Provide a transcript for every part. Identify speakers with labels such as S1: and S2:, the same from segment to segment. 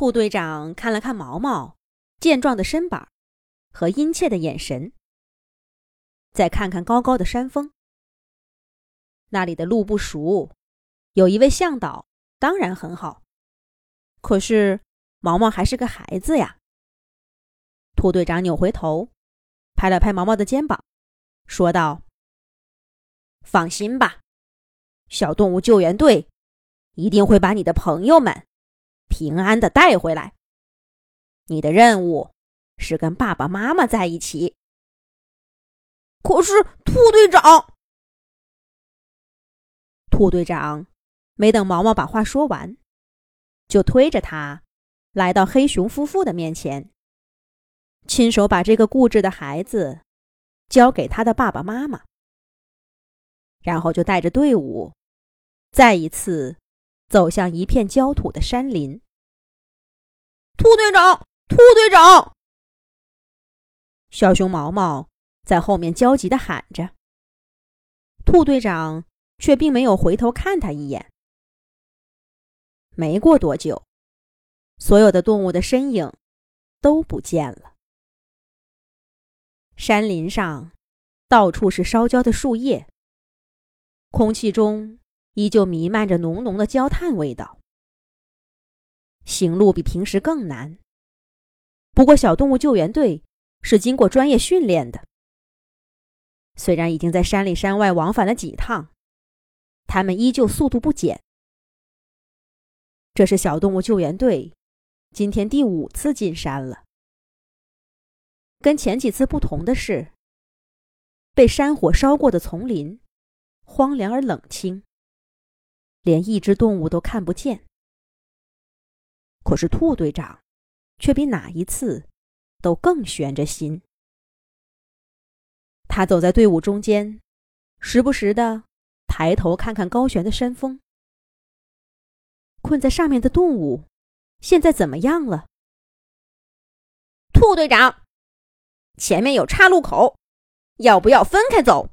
S1: 兔队长看了看毛毛健壮的身板和殷切的眼神，再看看高高的山峰，那里的路不熟，有一位向导当然很好。可是毛毛还是个孩子呀。兔队长扭回头，拍了拍毛毛的肩膀，说道：“放心吧，小动物救援队一定会把你的朋友们。”平安的带回来。你的任务是跟爸爸妈妈在一起。
S2: 可是，兔队长，
S1: 兔队长没等毛毛把话说完，就推着他来到黑熊夫妇的面前，亲手把这个固执的孩子交给他的爸爸妈妈，然后就带着队伍再一次。走向一片焦土的山林。
S2: 兔队长，兔队长！
S1: 小熊毛毛在后面焦急的喊着。兔队长却并没有回头看他一眼。没过多久，所有的动物的身影都不见了。山林上到处是烧焦的树叶，空气中。依旧弥漫着浓浓的焦炭味道，行路比平时更难。不过，小动物救援队是经过专业训练的。虽然已经在山里山外往返了几趟，他们依旧速度不减。这是小动物救援队今天第五次进山了。跟前几次不同的是，被山火烧过的丛林荒凉而冷清。连一只动物都看不见。可是兔队长却比哪一次都更悬着心。他走在队伍中间，时不时的抬头看看高悬的山峰。困在上面的动物现在怎么样了？
S2: 兔队长，前面有岔路口，要不要分开走？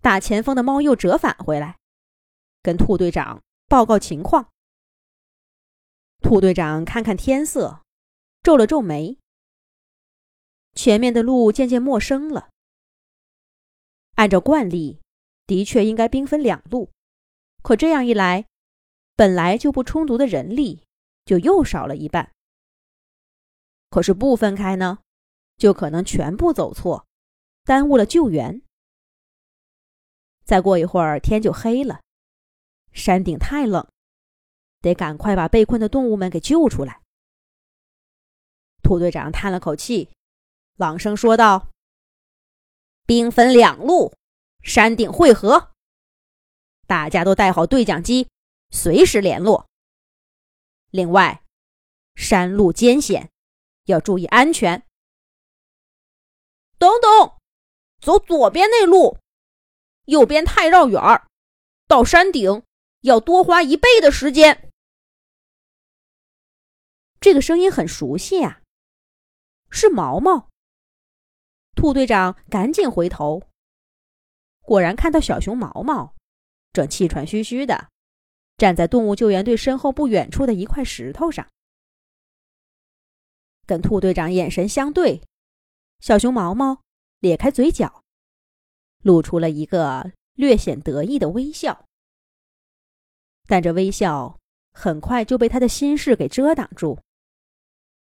S1: 大前锋的猫又折返回来。跟兔队长报告情况。兔队长看看天色，皱了皱眉。前面的路渐渐陌生了。按照惯例，的确应该兵分两路，可这样一来，本来就不充足的人力就又少了一半。可是不分开呢，就可能全部走错，耽误了救援。再过一会儿，天就黑了。山顶太冷，得赶快把被困的动物们给救出来。兔队长叹了口气，朗声说道：“兵分两路，山顶汇合，大家都带好对讲机，随时联络。另外，山路艰险，要注意安全。
S2: 等等，走左边那路，右边太绕远儿，到山顶。”要多花一倍的时间。
S1: 这个声音很熟悉啊，是毛毛。兔队长赶紧回头，果然看到小熊毛毛正气喘吁吁的站在动物救援队身后不远处的一块石头上，跟兔队长眼神相对。小熊毛毛咧开嘴角，露出了一个略显得意的微笑。但这微笑很快就被他的心事给遮挡住，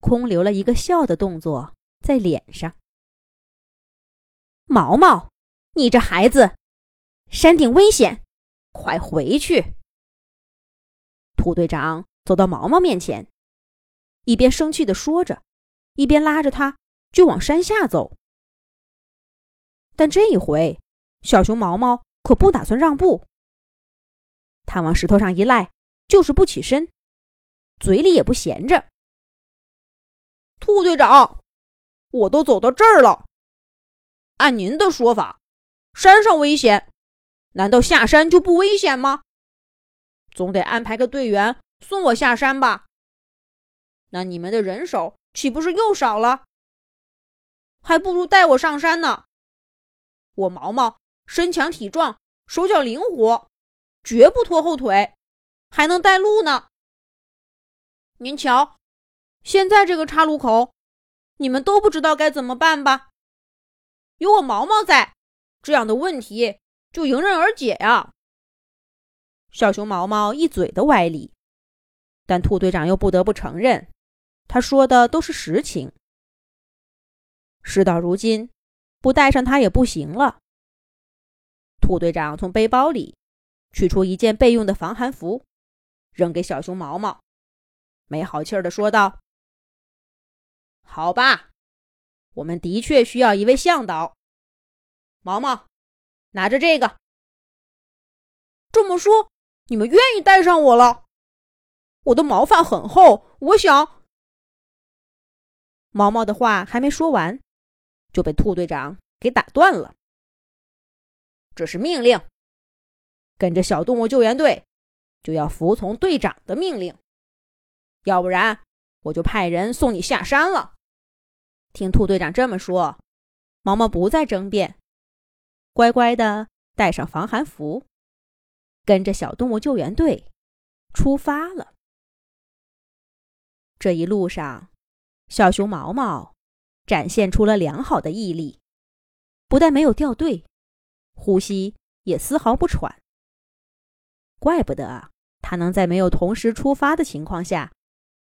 S1: 空留了一个笑的动作在脸上。毛毛，你这孩子，山顶危险，快回去！土队长走到毛毛面前，一边生气的说着，一边拉着他就往山下走。但这一回，小熊毛毛可不打算让步。他往石头上一赖，就是不起身，
S2: 嘴里也不闲着。兔队长，我都走到这儿了，按您的说法，山上危险，难道下山就不危险吗？总得安排个队员送我下山吧？那你们的人手岂不是又少了？还不如带我上山呢。我毛毛身强体壮，手脚灵活，绝不拖后腿，还能带路呢。您瞧，现在这个岔路口，你们都不知道该怎么办吧？有我毛毛在，这样的问题就迎刃而解呀。
S1: 小熊毛毛一嘴的歪理，但兔队长又不得不承认，他说的都是实情。事到如今，不带上他也不行了。兔队长从背包里取出一件备用的防寒服，扔给小熊毛毛，没好气儿的说道：“
S2: 好吧，我们的确需要一位向导。毛毛，拿着这个。这么说。”你们愿意带上我了？我的毛发很厚，我想……
S1: 毛毛的话还没说完，就被兔队长给打断了。
S2: 这是命令，跟着小动物救援队就要服从队长的命令，要不然我就派人送你下山了。
S1: 听兔队长这么说，毛毛不再争辩，乖乖的带上防寒服。跟着小动物救援队出发了。这一路上，小熊毛毛展现出了良好的毅力，不但没有掉队，呼吸也丝毫不喘。怪不得他能在没有同时出发的情况下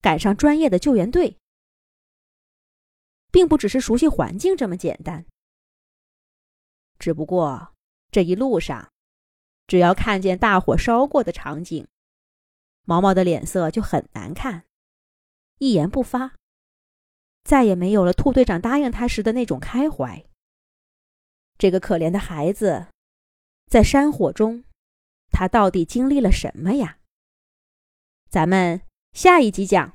S1: 赶上专业的救援队，并不只是熟悉环境这么简单。只不过这一路上。只要看见大火烧过的场景，毛毛的脸色就很难看，一言不发，再也没有了兔队长答应他时的那种开怀。这个可怜的孩子，在山火中，他到底经历了什么呀？咱们下一集讲。